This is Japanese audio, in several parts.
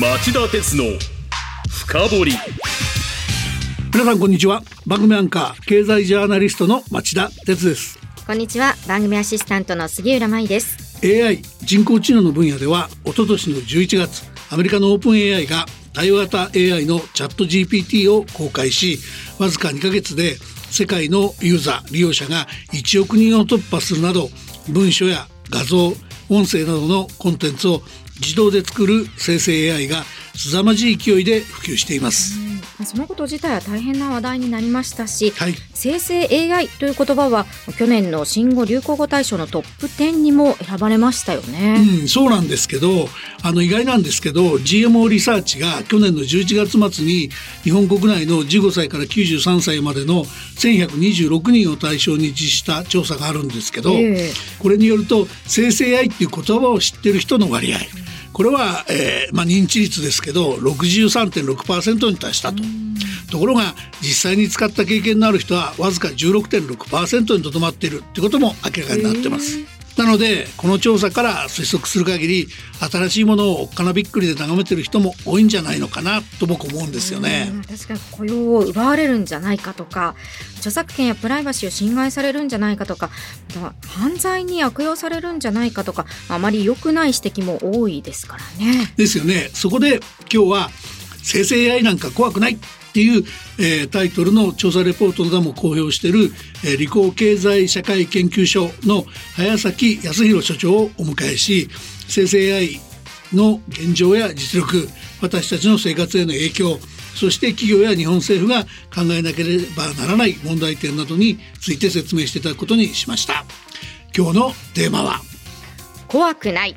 町田鉄の深掘り。皆さんこんにちは。番組アンカー経済ジャーナリストの町田鉄です。こんにちは。番組アシスタントの杉浦舞です。AI 人工知能の分野では一昨年の11月アメリカのオープン AI が対話型 AI のチャット GPT を公開しわずか2ヶ月で世界のユーザー利用者が1億人を突破するなど文書や画像音声などのコンテンツを自動で作る生成 AI が凄まじい勢いで普及しています。そのこと自体は大変な話題になりましたし、はい、生成 AI という言葉は去年の新語・流行語大賞のトップ10にも選ばれましたよね。うん、そうなんですけどあの意外なんですけど GMO リサーチが去年の11月末に日本国内の15歳から93歳までの1126人を対象に実施した調査があるんですけど、えー、これによると生成 AI っていう言葉を知ってる人の割合これは、えーまあ、認知率ですけど63.6%に達したと。ところが実際に使った経験のある人はわずか16.6%にとどまっているってことも明らかになってます。なのでこの調査から推測する限り新しいものをおっかなびっくりで眺めてる人も多いんじゃないのかなと僕思うんですよね。確かに雇用を奪われるんじゃないかとか著作権やプライバシーを侵害されるんじゃないかとか犯罪に悪用されるんじゃないかとかあまり良くない指摘も多いですからね。ですよね。そこで今日は生成 AI なんか怖くないっていう、えー、タイトルの調査レポートなども公表している、えー、理工経済社会研究所の早崎康弘所長をお迎えし生成 AI の現状や実力私たちの生活への影響そして企業や日本政府が考えなければならない問題点などについて説明していただくことにしました。今日のテーマは？怖くない。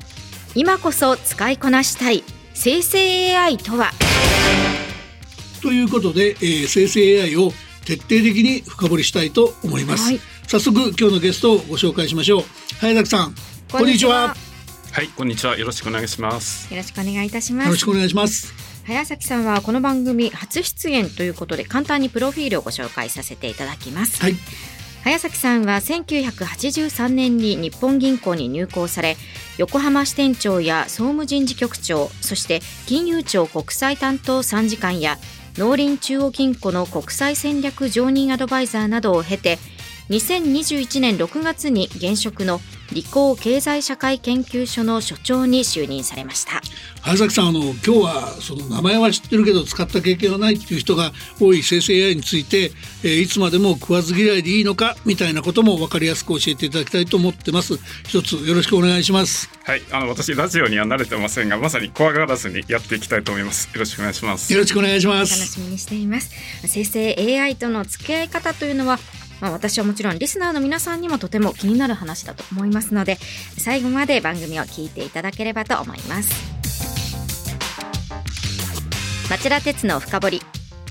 今こそ使いこなしたい。生成 AI とは？ということで、えー、生成 AI を徹底的に深掘りしたいと思います、はい、早速今日のゲストをご紹介しましょう。早崎さんこんにちは。は。いこんにちは。よろしくお願いします。よろしくお願いいたします。よろしくお願いします。早崎さんはこの番組初出演ということで簡単にプロフィールをご紹介させていただきます、はい、早崎さんは1983年に日本銀行に入行され横浜支店長や総務人事局長そして金融庁国際担当参事官や農林中央金庫の国際戦略常任アドバイザーなどを経て2021年6月に現職の理工経済社会研究所の所長に就任されました。早崎さんあの今日はその名前は知ってるけど使った経験はないっていう人が多い生成 AI について、えー、いつまでも食わず嫌いでいいのかみたいなことも分かりやすく教えていただきたいと思ってます。一つよろしくお願いします。はいあの私ラジオには慣れてませんがまさに怖がらずにやっていきたいと思います。よろしくお願いします。よろしくお願いします。楽しみにしています。生成 AI との付き合い方というのはまあ、私はもちろんリスナーの皆さんにもとても気になる話だと思いますので最後まで番組を聞いていただければと思います。町田鉄の深掘り。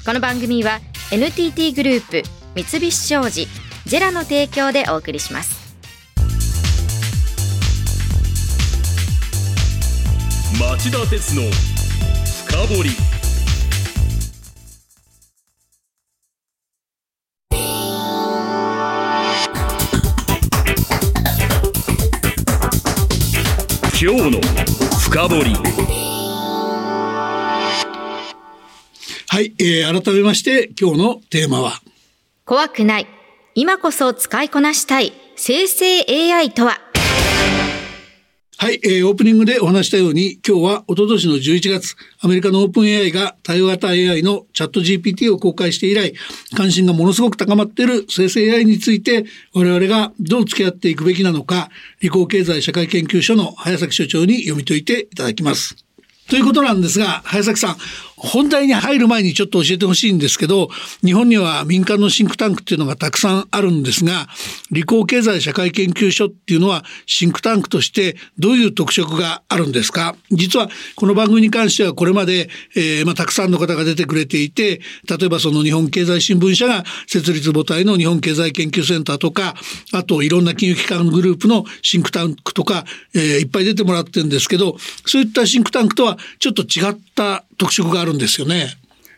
この番組は NTT グループ三菱商事ジェラの提供でお送りします。町田鉄の深掘り。今日の深掘り。はい、えー、改めまして今日のテーマは。怖くない。今こそ使いこなしたい。生成 AI とははい、えー、オープニングでお話したように、今日はおととしの11月、アメリカのオープン AI が対話型 AI のチャット GPT を公開して以来、関心がものすごく高まっている生成 AI について、我々がどう付き合っていくべきなのか、理工経済社会研究所の早崎所長に読み解いていただきます。ということなんですが、早崎さん、本題に入る前にちょっと教えてほしいんですけど、日本には民間のシンクタンクっていうのがたくさんあるんですが、理工経済社会研究所っていうのはシンクタンクとしてどういう特色があるんですか？実はこの番組に関してはこれまで、えー、まあ、たくさんの方が出てくれていて、例えばその日本経済新聞社が設立母体の日本経済研究センターとか、あといろんな金融機関グループのシンクタンクとか、えー、いっぱい出てもらってるんですけど、そういったシンクタンクとはちょっと違った特色があるんですよね。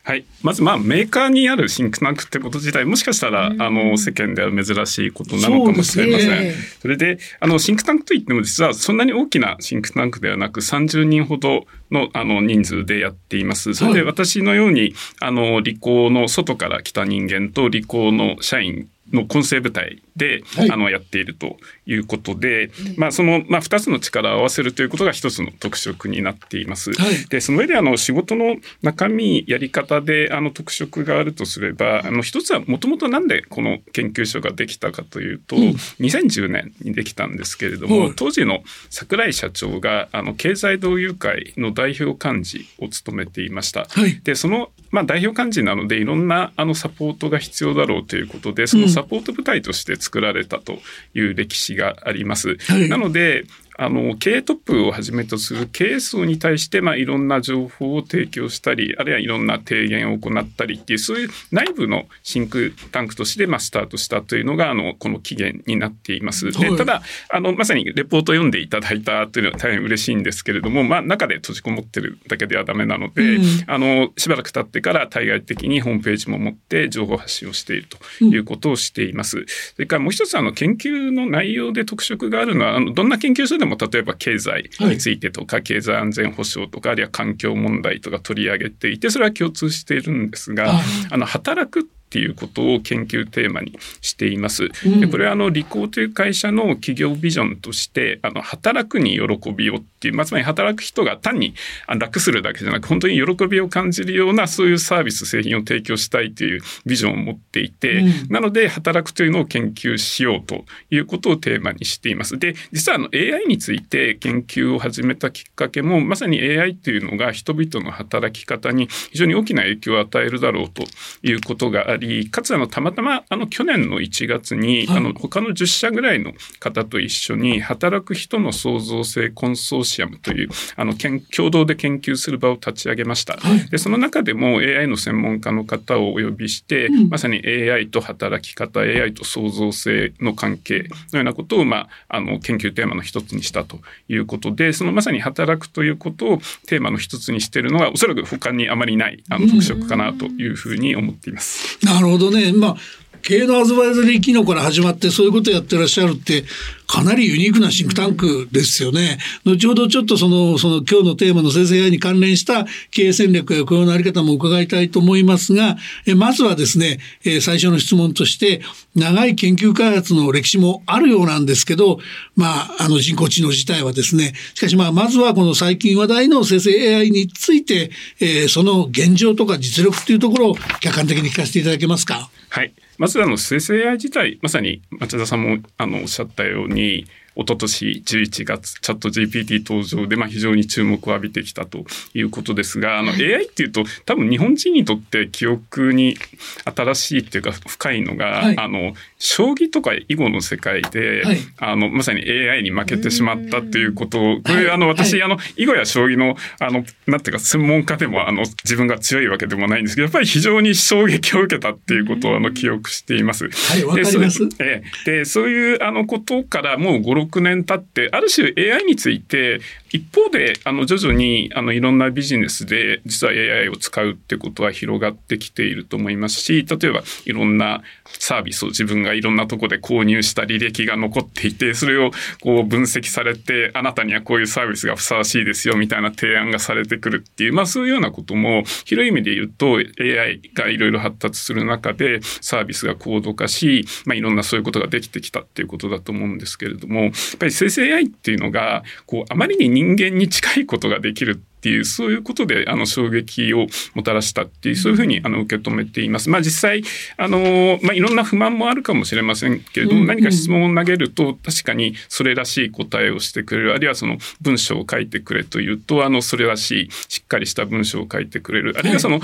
はい、まずまあメーカーにあるシンクタンクってこと自体もしかしたら、あの世間では珍しいことなのかもしれません。そね、それであのシンクタンクといっても実はそんなに大きなシンクタンクではなく30人ほどのあの人数でやっています。それで私のように、あの理工の外から来た人間と理工の社員の混成部隊で、はい、あのやっているということで、まあそのまあ2つの力を合わせるということが一つの特色になっています。はい、でその上であの仕事の中身やり方であの特色があるとすれば、あの一つはもともとなんでこの研究所ができたかというと、うん、2010年にできたんですけれども、当時の櫻井社長があの経済同友会の代表幹事を務めていました。はい、でそのまあ代表幹事なのでいろんなあのサポートが必要だろうということで、そのサポート部隊として作られたという歴史があります。はい、なのであの経営トップをはじめとする経営層に対して、まあ、いろんな情報を提供したりあるいはいろんな提言を行ったりっていうそういう内部のシンクタンクとして、まあ、スタートしたというのがあのこの期限になっています。でただあのまさにレポートを読んでいただいたというのは大変嬉しいんですけれども、まあ、中で閉じこもってるだけではダメなので、うん、あのしばらく経ってから対外的にホームページも持って情報発信をしているということをしています。うん、それからもう一つあの研究の内容で特色があるのはあのどんな研究所でも例えば経済済についてとか、はい、経済安全保障とかあるいは環境問題とか取り上げていてそれは共通しているんですがあの働くっていうことを研究テーマにしています。でこれはあの理工という会社の企業ビジョンとしてあの働くに喜びをっていう、まあ、つまり働く人が単に楽するだけじゃなく本当に喜びを感じるようなそういうサービス製品を提供したいというビジョンを持っていて、うん、なので働くというのを研究しようということをテーマにしています。で実はあの AI について研究を始めたきっかけもまさに AI というのが人々の働き方に非常に大きな影響を与えるだろうということがありかつあのたまたまあの去年の1月に、はい、あの他の10社ぐらいの方と一緒に働く人の創造性コンソーシアムというあの共同で研究する場を立ち上げました。はい、でその中でも AI の専門家の方をお呼びして、うん、まさに AI と働き方 AI と創造性の関係のようなことを、まあ、あの研究テーマの一つにしたということでそのまさに働くということをテーマの一つにしているのはおそらく他にあまりないあの特色かなというふうに思っています。なるほどね。まあ経営のアドバイザリー機能から始まってそういうことをやってらっしゃるってかなりユニークなシンクタンクですよね。後ほどちょっとその、その今日のテーマの生成 AI に関連した経営戦略や雇用のあり方も伺いたいと思いますが、えまずはですね、え最初の質問として、長い研究開発の歴史もあるようなんですけど、まあ、あの人工知能自体はですね、しかしまあ、まずはこの最近話題の生成 AI について、え、その現状とか実力っていうところを客観的に聞かせていただけますか？はい。まずあの生成 AI 自体まさに町田さんもあのおっしゃったように一昨年11月チャット GPT 登場で、まあ、非常に注目を浴びてきたということですがあの AI っていうと多分日本人にとって記憶に新しいっていうか深いのが、はい、あの将棋とか囲碁の世界で、はい、あのまさに AI に負けてしまったっていうことをこれ、はい、あの私、あの囲碁や将棋のあのなんていうか専門家でもあの自分が強いわけでもないんですけどやっぱり非常に衝撃を受けたっていうことをあの記憶しています。はい、わかります。ででそういうあのことからもう5、6年経って、ある種 AI について、一方で、あの、徐々に、あの、いろんなビジネスで、実は AI を使うってことは広がってきていると思いますし、例えば、いろんなサービスを自分がいろんなとこで購入した履歴が残っていて、それをこう分析されて、あなたにはこういうサービスがふさわしいですよ、みたいな提案がされてくるっていう、まあそういうようなことも、広い意味で言うと、AI がいろいろ発達する中で、サービスが高度化し、まあいろんなそういうことができてきたっていうことだと思うんですけれども、っぱり生成 AI っていうのが、こう、あまりに人間に近いことができるっていうそういうことであの衝撃をもたらしたっていうそういうふうにあの受け止めています。まあ、実際あの、まあ、いろんな不満もあるかもしれませんけれども、何か質問を投げると確かにそれらしい答えをしてくれる。あるいはその文章を書いてくれというとあのそれらしいしっかりした文章を書いてくれる。あるいはその、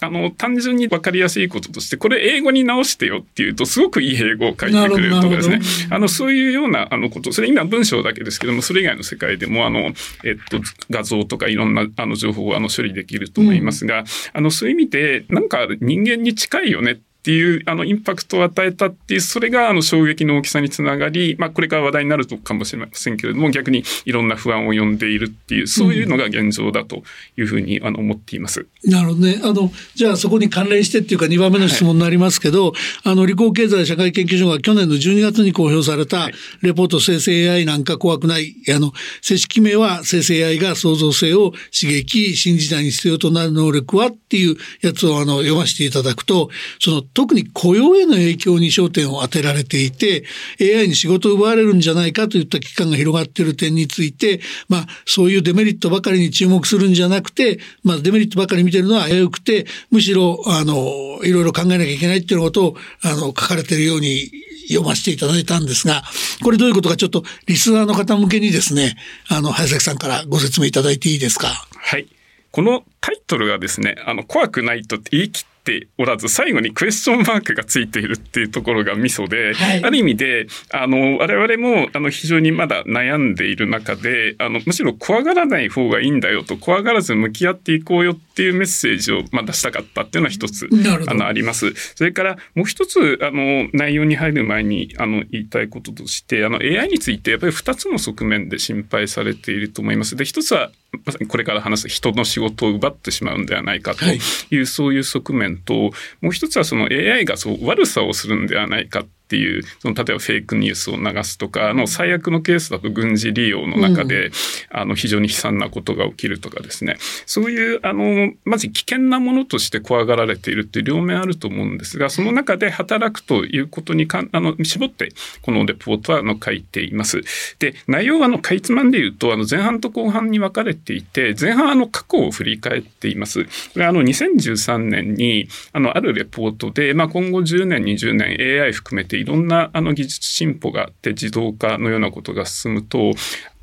あの、単純に分かりやすいこととして、これ英語に直してよっていうと、すごくいい英語を書いてくれるとかですね。あの、そういうような、あの、こと、それ今文章だけですけども、それ以外の世界でも、あの、えっと、画像とかいろんな、あの、情報を、あの、処理できると思いますが、うん、あの、そういう意味で、なんか人間に近いよねっっていうあのインパクトを与えたっていうそれがあの衝撃の大きさにつながり、まあ、これから話題になるかもしれませんけれども逆にいろんな不安を呼んでいるっていうそういうのが現状だというふうにあの思っています。なるほどね。あのじゃあそこに関連してっていうか2番目の質問になりますけど、はい、あの理工経済社会研究所が去年の12月に公表されたレポート生成 AI なんか怖くないあの正式名は生成 AI が創造性を刺激新時代に必要となる能力はっていうやつをあの読ませていただくとその特に雇用への影響に焦点を当てられていて AI に仕事を奪われるんじゃないかといった危機感が広がっている点についてまあそういうデメリットばかりに注目するんじゃなくてまあデメリットばかり見てるのは危うくてむしろあのいろいろ考えなきゃいけないっていうことをあの書かれているように読ませていただいたんですが、これどういうことかちょっとリスナーの方向けにですね、あの、早崎さんからご説明いただいていいですか？はい。このタイトルがですね、あの、怖くないとって言い切ておらず、最後にクエスチョンマークがついているっていうところがミソで、はい、ある意味で、あの、我々も、あの、非常にまだ悩んでいる中で、あの、むしろ怖がらない方がいいんだよと、怖がらず向き合っていこうよっていうメッセージを、まあ、出したかったっていうのは一つ、あの、あります。それから、もう一つ、あの、内容に入る前に、あの、言いたいこととして、あの、AI について、やっぱり二つの側面で心配されていると思います。で、一つは、まさにこれから話す人の仕事を奪ってしまうんではないかとい。う、はい、そういう側面と、もう一つはその AI がそう悪さをするんではないかっていう、その例えばフェイクニュースを流すとか、あの最悪のケースだと軍事利用の中で、うん、あの非常に悲惨なことが起きるとかですね、そういうあのまず危険なものとして怖がられているっていう両面あると思うんですが、その中で働くということにかあの絞ってこのレポートはあの書いています。で、内容はあのかいつまんで言うと、あの前半と後半に分かれていて、前半あの過去を振り返っています。これあの2013年にあのあるレポートで、まあ、今後10年、20年 AI 含めていろんなあの技術進歩があって自動化のようなことが進むと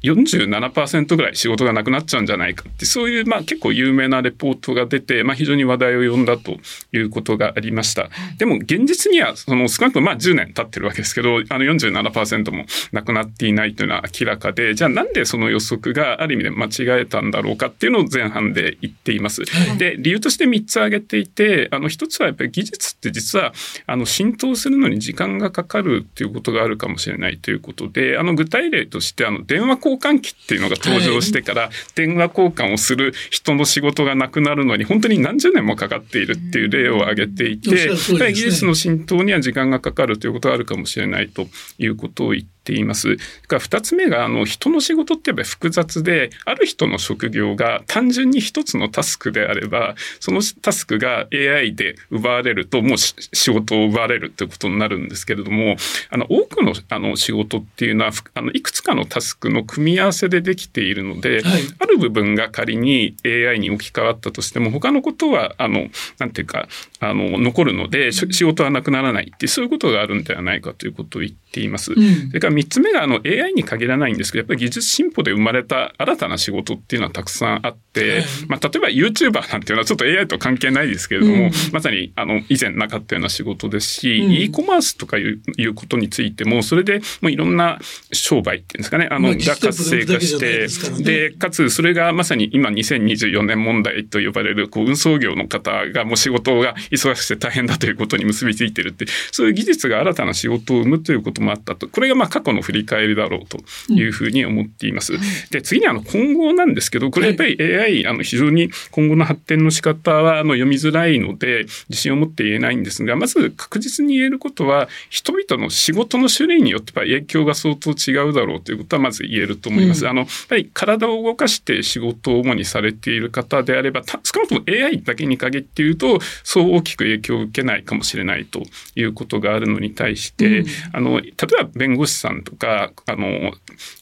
47%ぐらい仕事がなくなっちゃうんじゃないかってそういうまあ結構有名なレポートが出て、まあ、非常に話題を呼んだということがありました。でも現実にはその少なくともまあ10年経ってるわけですけどあの47%もなくなっていないというのは明らかでじゃあなんでその予測がある意味で間違えたんだろうかっていうのを前半で言っています。で理由として3つ挙げていてあの1つはやっぱり技術って実はあの浸透するのに時間がかかるっていうことがあるかもしれないということであの具体例としてあの電話交換機っていうのが登場してから、電話交換をする人の仕事がなくなるのに本当に何十年もかかっているっていう例を挙げていて、技術の浸透には時間がかかるということがあるかもしれないということを言ってています。が2つ目があの人の仕事ってやっぱり複雑である人の職業が単純に一つのタスクであればそのタスクが AI で奪われるともう仕事を奪われるってことになるんですけれどもあの多くのあの仕事っていうのはあのいくつかのタスクの組み合わせでできているので、はい、ある部分が仮に AI に置き換わったとしても他のことはあのなんていうかあの残るので仕事はなくならないってそういうことがあるんではないかということを言っています。うん、それから3つ目があの AI に限らないんですけどやっぱり技術進歩で生まれた新たな仕事っていうのはたくさんあって、まあ、例えば YouTuber なんていうのはちょっと AI と関係ないですけれども、うん、まさにあの以前なかったような仕事ですし、うん、e コマースとかいういうことについてもそれでもういろんな商売っていうんですかねあの、が活性化して、でかつそれがまさに今2024年問題と呼ばれるこう運送業の方がもう仕事が忙しくて大変だということに結びついてるってそういう技術が新たな仕事を生むということもあったと。これがまあ過去の振り返りだろうというふうに思っています。うん、で次にあの今後なんですけどこれやっぱり AI、あの非常に今後の発展の仕方はあの読みづらいので自信を持って言えないんですがまず確実に言えることは人々の仕事の種類によって影響が相当違うだろうということはまず言えると思います。うん、あのやっぱり体を動かして仕事を主にされている方であれば少なくとも AI だけに限って言うとそう大きく影響を受けないかもしれないということがあるのに対して、うん、あの例えば弁護士さんとかあの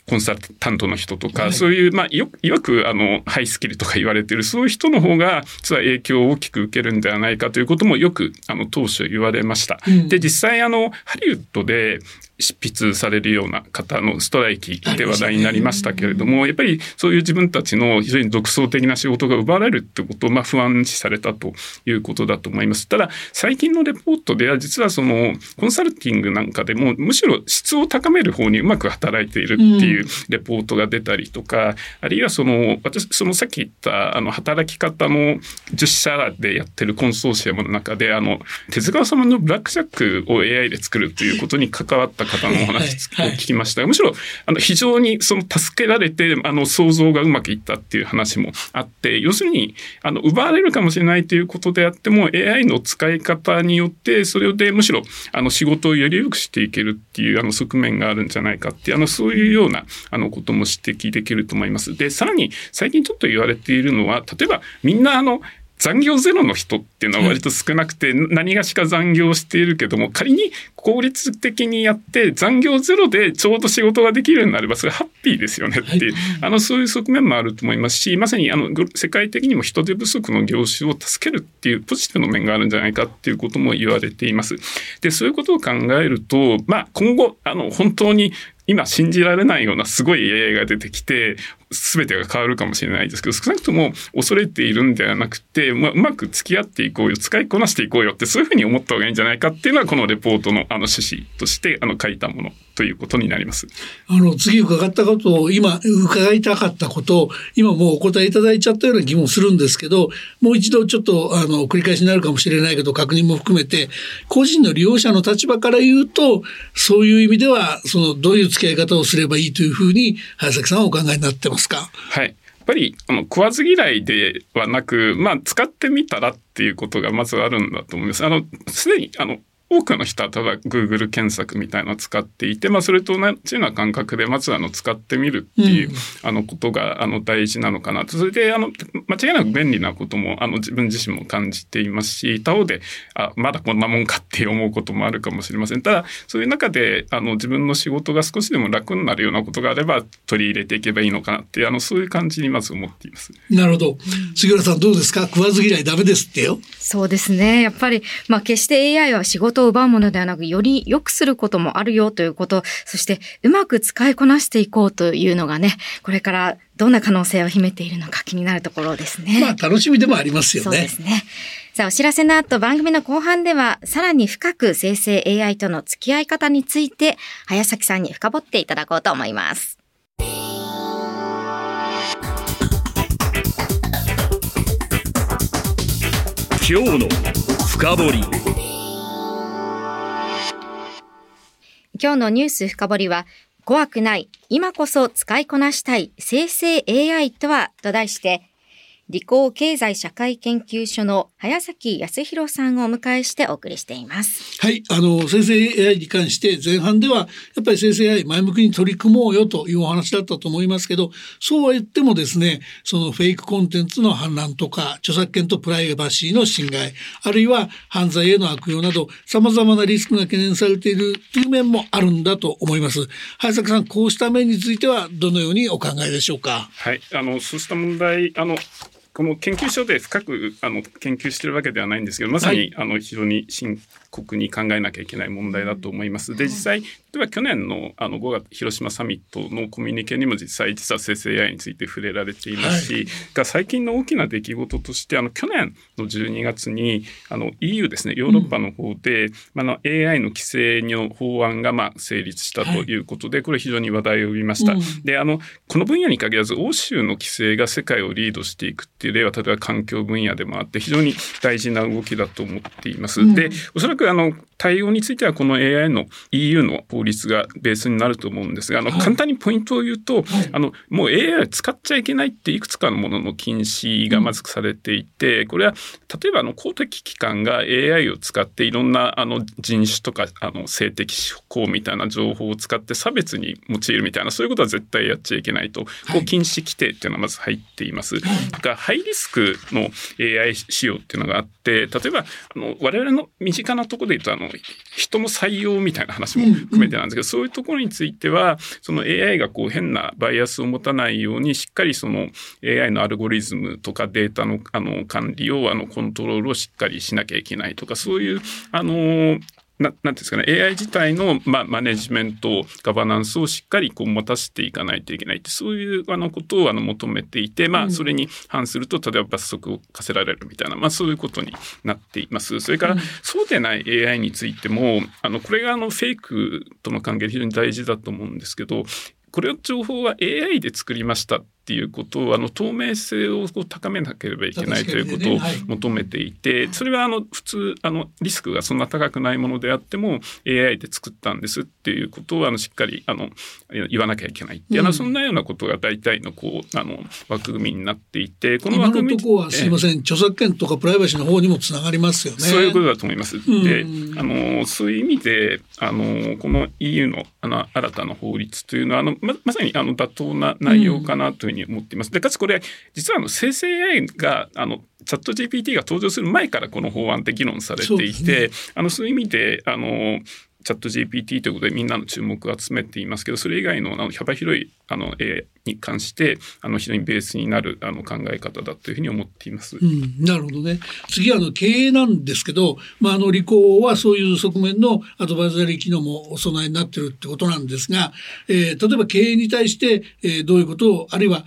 コンサルタントの人とか、はい、そういう、まあ、よいわくあのハイスキルとか言われてるそういう人の方が実は影響を大きく受けるんではないかということもよくあの当初言われました。うん、で実際あのハリウッドで執筆されるような方のストライキで話題になりましたけれども、やっぱりそういう自分たちの非常に独創的な仕事が奪われるってことをまあ不安視されたということだと思います。ただ最近のレポートでは実はそのコンサルティングなんかでもむしろ質を高める方にうまく働いているっていうレポートが出たりとか、あるいはその私そのさっき言ったあの働き方の10社でやってるコンソーシアムの中であの手塚様のブラックジャックを AI で作るということに関わった方のお話を聞きました。むしろあの非常にその助けられてあの想像がうまくいったっていう話もあって要するにあの奪われるかもしれないということであっても AI の使い方によってそれでむしろあの仕事をより良くしていけるっていうあの側面があるんじゃないかっていうあのそういうようなあのことも指摘できると思います。でさらに最近ちょっと言われているのは例えばみんなあの残業ゼロの人っていうのは割と少なくて、何がしか残業しているけども、仮に効率的にやって残業ゼロでちょうど仕事ができるようになれば、それハッピーですよねっていう、あの、そういう側面もあると思いますし、まさにあの、世界的にも人手不足の業種を助けるっていうポジティブの面があるんじゃないかっていうことも言われています。で、そういうことを考えると、まあ、今後、あの、本当に今信じられないようなすごい AI が出てきて、全てが変わるかもしれないですけど、少なくとも恐れているんではなくて、まあ、うまく付き合っていこうよ、使いこなしていこうよって、そういうふうに思った方がいいんじゃないかっていうのは、このレポートのあの趣旨としてあの書いたものということになります。あの、次伺ったことを、今、伺いたかったことを、今もうお答えいただいちゃったような疑問するんですけど、もう一度ちょっと、あの、繰り返しになるかもしれないけど、確認も含めて、個人の利用者の立場から言うと、そういう意味では、その、どういう付き合い方をすればいいというふうに、早崎さんはお考えになってますか？はい。やっぱりあの食わず嫌いではなく、まあ、使ってみたらっていうことがまずあるんだと思います。あのすでにあの多くの人はただ Google 検索みたいなのを使っていて、まあ、それと同じような感覚でまずあの使ってみるっていう、うん、あのことがあの大事なのかなと。それであの間違いなく便利なこともあの自分自身も感じていますし他方であまだこんなもんかって思うこともあるかもしれません。ただそういう中であの自分の仕事が少しでも楽になるようなことがあれば取り入れていけばいいのかなっていうあのそういう感じにまず思っています。なるほど。杉浦さんどうですか？食わず嫌いダメですってよ。そうですね。やっぱり、まあ、決して AI は仕事を奪うものではなくより良くすることもあるよということ、そしてうまく使いこなしていこうというのがね、これからどんな可能性を秘めているのか気になるところですね。まあ楽しみでもありますよね。そうですね。さあ、お知らせの後番組の後半では、さらに深く生成 AI との付き合い方について、早崎さんに深掘っていただこうと思います。今日の深掘今日のニュース深掘りは、怖くない、今こそ使いこなしたい生成 AI とはと題して、理工経済社会研究所の早崎康弘さんをお迎えしてお送りしています。はい、あの生成 AI に関して前半ではやっぱり生成 AI 前向きに取り組もうよというお話だったと思いますけど、そうは言ってもですね、そのフェイクコンテンツの氾濫とか著作権とプライバシーの侵害、あるいは犯罪への悪用など様々なリスクが懸念されているという面もあるんだと思います。早崎さん、こうした面についてはどのようにお考えでしょうか？はい、あのそうした問題あのこの研究所で深くあの研究してるわけではないんですけどまさに、はい、あの非常に深刻に考えなきゃいけない問題だと思います。で実際例えば去年のあの5月広島サミットのコミュニケにも実際実は生成 AI について触れられていますし、はい、が最近の大きな出来事としてあの去年の12月にあの EU ですねヨーロッパの方で、うん、あの AI の規制の法案がまあ成立したということで、はい、これ非常に話題を呼びました。うん、であのこの分野に限らず欧州の規制が世界をリードしていくっていう例は例えば環境分野でもあって非常に大事な動きだと思っています。うん、でおそらくあの対応についてはこの AI の EU の法律がベースになると思うんですが、あの、簡単にポイントを言うと、あの、もう AI を使っちゃいけないっていくつかのものの禁止がまずされていて、これは例えばあの公的機関が AI を使っていろんなあの人種とかあの性的指向みたいな情報を使って差別に用いるみたいなそういうことは絶対やっちゃいけないと、こう禁止規定っていうのはまず入っています。がハイリスクの AI 使用っていうのがあって例えばあの我々の身近なところで言うとあの人の採用みたいな話も含めてなんですけど、そういうところについてはその AI がこう変なバイアスを持たないようにしっかりその AI のアルゴリズムとかデータのあの管理をあのコントロールをしっかりしなきゃいけないとかそういうあのななんていうんですかね AI 自体の、まあ、マネジメントガバナンスをしっかりこう持たせていかないといけないってそういうあのことをあの求めていて、まあ、それに反すると例えば罰則を課せられるみたいな、まあ、そういうことになっています。それから、そうでない AI についてもあのこれがあのフェイクとの関係で非常に大事だと思うんですけどこれ情報は AI で作りましたっていうことをあの透明性を高めなければいけないということを求めていて、それはあの普通あのリスクがそんな高くないものであっても AI で作ったんですっていうことをあのしっかりあの言わなきゃいけないっていう、うん、そんなようなことが大体のこうあの枠組みになっていてこの枠組みとこはすいません。著作権とかプライバシーの方にもつながりますよね。そういうことだと思います。であのそういう意味であのこの EU のあの新たな法律というのはあのままさにあの妥当な内容かなというふうに思っています。でかつこれ実はあの生成 AI があのチャット GPT が登場する前からこの法案って議論されていて、ね、あのそういう意味であのチャット GPT ということでみんなの注目を集めていますけどそれ以外のあの幅広いあの AI に関してあの非常にベースになるあの考え方だというふうに思っています。うん、なるほどね。次はあの経営なんですけど、まああの理工はそういう側面のアドバイザリー機能もお備えになってるってことなんですが、えー、例えば経営に対して、えー、どういうことをあるいは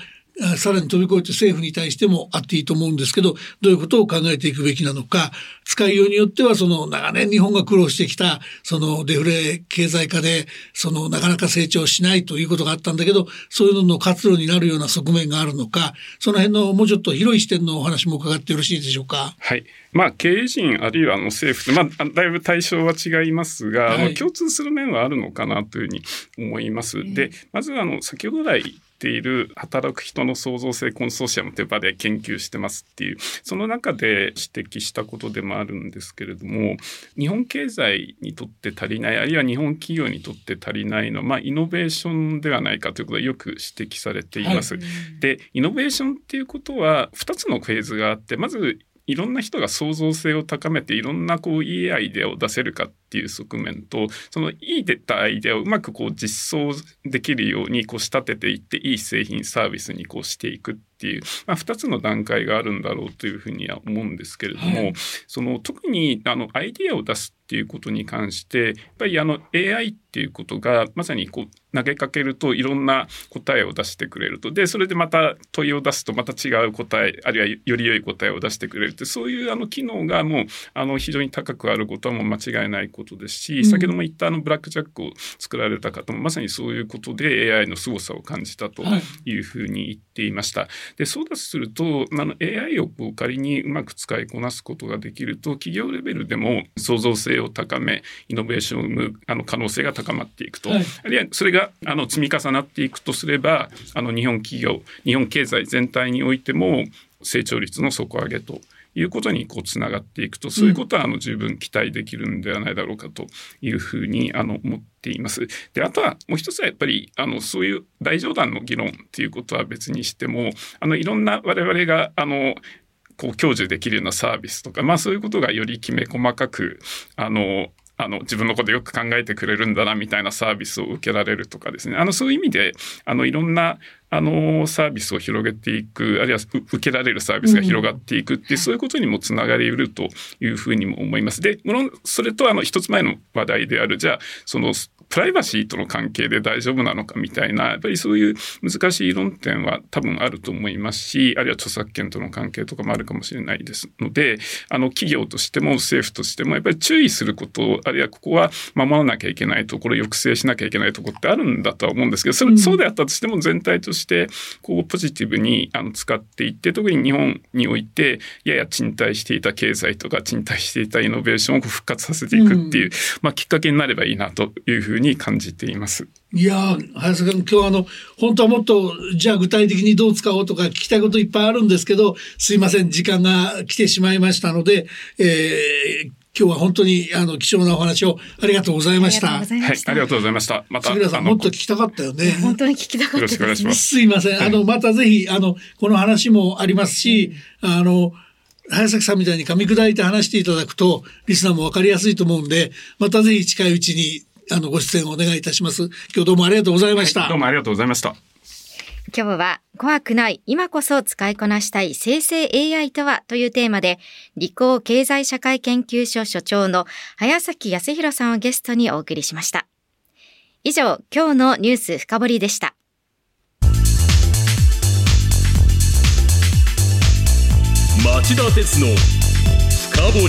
さらに飛び越えて政府に対してもあっていいと思うんですけど、どういうことを考えていくべきなのか、使いようによってはその長年日本が苦労してきたそのデフレ経済化でそのなかなか成長しないということがあったんだけど、そういうのの活路になるような側面があるのか、その辺のもうちょっと広い視点のお話も伺ってよろしいでしょうか。はい。まあ、経営陣あるいはあの政府まあ、だいぶ対象は違いますが、はい、共通する面はあるのかなというふうに思います。で、まずあの先ほど来ている働く人の創造性コンソーシアムという場で研究してますっていうその中で指摘したことでもあるんですけれども日本経済にとって足りないあるいは日本企業にとって足りないのは、まあ、イノベーションではないかということがよく指摘されています。はい、でイノベーションっていうことは2つのフェーズがあってまずいろんな人が創造性を高めていろんなこういいアイデアを出せるかっていう側面とそのいい出たアイデアをうまくこう実装できるようにこう仕立てていっていい製品サービスにこうしていくっていう、まあ、2つの段階があるんだろうというふうには思うんですけれども、はい、その特にあのアイデアを出すっていうことに関してやっぱりあの AI っていうことがまさにこう投げかけるといろんな答えを出してくれると。でそれでまた問いを出すとまた違う答えあるいはより良い答えを出してくれるってそういうあの機能がもうあの非常に高くあることはもう間違いないことですし、うん、先ほども言ったあのブラックジャックを作られた方もまさにそういうことで AI の凄さを感じたとい。うふうに言っていました。はい、でそうだとするとあの AI をこう仮にうまく使いこなすことができると企業レベルでも創造性を高めイノベーションを生むあの可能性が高まっていくと、はい、あるいはそれがあの積み重なっていくとすればあの日本企業日本経済全体においても成長率の底上げということにこうつながっていくと。そういうことはあの十分期待できるんではないだろうかというふうにあの思っています。であとはもう一つはやっぱりあのそういう大冗談の議論っていうことは別にしてもあのいろんな我々があのこう享受できるようなサービスとか、まあ、そういうことがよりきめ細かくあのあの自分のことよく考えてくれるんだなみたいなサービスを受けられるとかですね。あのそういう意味であのいろんなあのサービスを広げていくあるいは受けられるサービスが広がっていくっていう、そういうことにもつながりうるというふうにも思います。でもろそれとあの一つ前の話題であるじゃあそのプライバシーとの関係で大丈夫なのかみたいなやっぱりそういう難しい論点は多分あると思いますしあるいは著作権との関係とかもあるかもしれないですのであの企業としても政府としてもやっぱり注意することあるいはここは守らなきゃいけないところ抑制しなきゃいけないところってあるんだとは思うんですけどそれ、うん、そうであったとしても全体としてこうポジティブにあの使っていって特に日本においてやや沈滞していた経済とか沈滞していたイノベーションを復活させていくっていう、うん、まあ、きっかけになればいいなというふうに感じています。いや林さん今日はあの本当はもっとじゃあ具体的にどう使おうとか聞きたいこといっぱいあるんですけどすいません時間が来てしまいましたので、えー、今日は本当にあの貴重なお話をありがとうございました。はい、ありがとうございました。また。杉浦さん、もっと聞きたかったよね。本当に聞きたかったです、ね。すいません。あの、またぜひ、あの、この話もありますし、あの、早崎さんみたいに噛み砕いて話していただくと、リスナーもわかりやすいと思うんで、またぜひ近いうちに、あの、ご出演をお願いいたします。今日どうもありがとうございました。はい、どうもありがとうございました。今日は怖くない今こそ使いこなしたい生成 AI とはというテーマで理工経済社会研究所所長の早崎康弘さんをゲストにお送りしました。以上、今日のニュース深掘りでした。町田鉄の深掘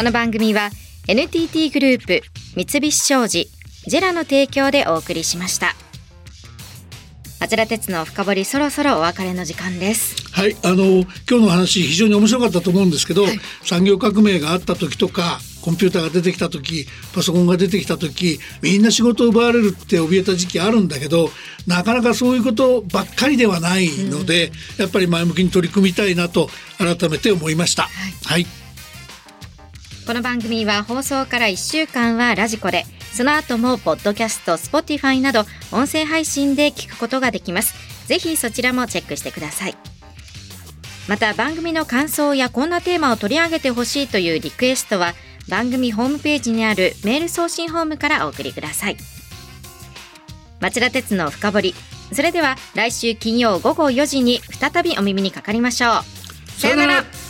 この番組は NTT グループ三菱商事ジェラの提供でお送りしました。町田鉄の深掘りそろそろお別れの時間です。はいあの今日の話非常に面白かったと思うんですけど、はい、産業革命があった時とかコンピューターが出てきた時パソコンが出てきた時みんな仕事を奪われるって怯えた時期あるんだけどなかなかそういうことばっかりではないので、うん、やっぱり前向きに取り組みたいなと改めて思いました。はい、はいこの番組は放送から1週間は radiko でその後もポッドキャスト、 Spotify など音声配信で聞くことができます。ぜひそちらもチェックしてください。また番組の感想やこんなテーマを取り上げてほしいというリクエストは番組ホームページにあるメール送信ホームからお送りください。町田鉄の深掘り。それでは来週金曜午後4時に再びお耳にかかりましょう。さよなら。